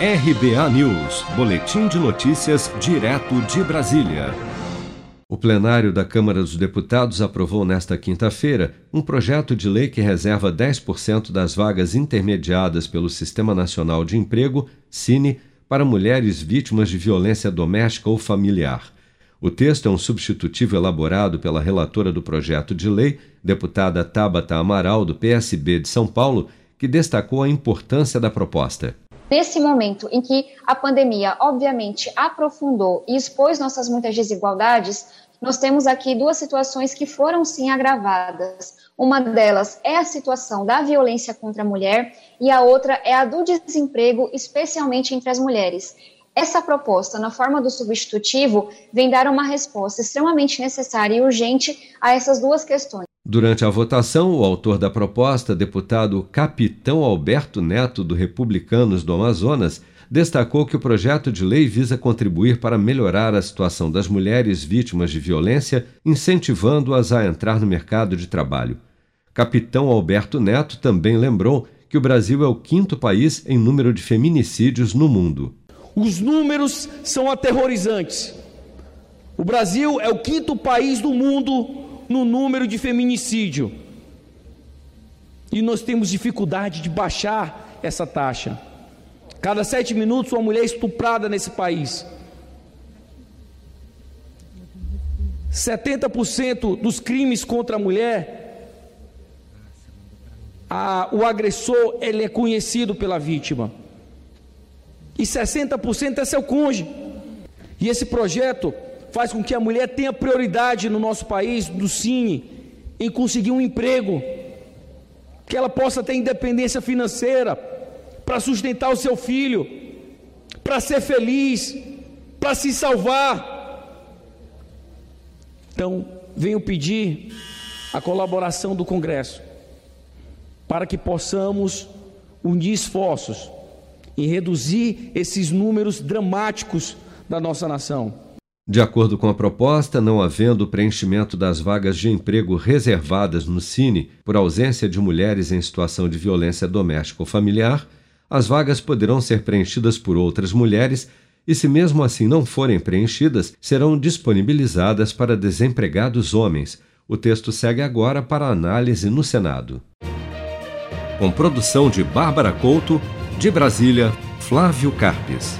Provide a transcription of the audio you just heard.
RBA News, Boletim de Notícias, direto de Brasília. O plenário da Câmara dos Deputados aprovou nesta quinta-feira um projeto de lei que reserva 10% das vagas intermediadas pelo Sistema Nacional de Emprego, Cine, para mulheres vítimas de violência doméstica ou familiar. O texto é um substitutivo elaborado pela relatora do projeto de lei, deputada Tabata Amaral, do PSB de São Paulo, que destacou a importância da proposta. Nesse momento em que a pandemia, obviamente, aprofundou e expôs nossas muitas desigualdades, nós temos aqui duas situações que foram sim agravadas. Uma delas é a situação da violência contra a mulher e a outra é a do desemprego, especialmente entre as mulheres. Essa proposta, na forma do substitutivo, vem dar uma resposta extremamente necessária e urgente a essas duas questões. Durante a votação, o autor da proposta, deputado Capitão Alberto Neto, do Republicanos do Amazonas, destacou que o projeto de lei visa contribuir para melhorar a situação das mulheres vítimas de violência, incentivando-as a entrar no mercado de trabalho. Capitão Alberto Neto também lembrou que o Brasil é o quinto país em número de feminicídios no mundo. Os números são aterrorizantes. O Brasil é o quinto país do mundo no número de feminicídio. E nós temos dificuldade de baixar essa taxa. Cada sete minutos, uma mulher é estuprada nesse país. 70% dos crimes contra a mulher, a, o agressor ele é conhecido pela vítima. E 60% é seu cônjuge. E esse projeto faz com que a mulher tenha prioridade no nosso país, no Cine, em conseguir um emprego, que ela possa ter independência financeira para sustentar o seu filho, para ser feliz, para se salvar. Então, venho pedir a colaboração do Congresso para que possamos unir esforços em reduzir esses números dramáticos da nossa nação. De acordo com a proposta, não havendo preenchimento das vagas de emprego reservadas no Cine por ausência de mulheres em situação de violência doméstica ou familiar, as vagas poderão ser preenchidas por outras mulheres e, se mesmo assim não forem preenchidas, serão disponibilizadas para desempregados homens. O texto segue agora para análise no Senado. Com produção de Bárbara Couto, de Brasília, Flávio Carpes.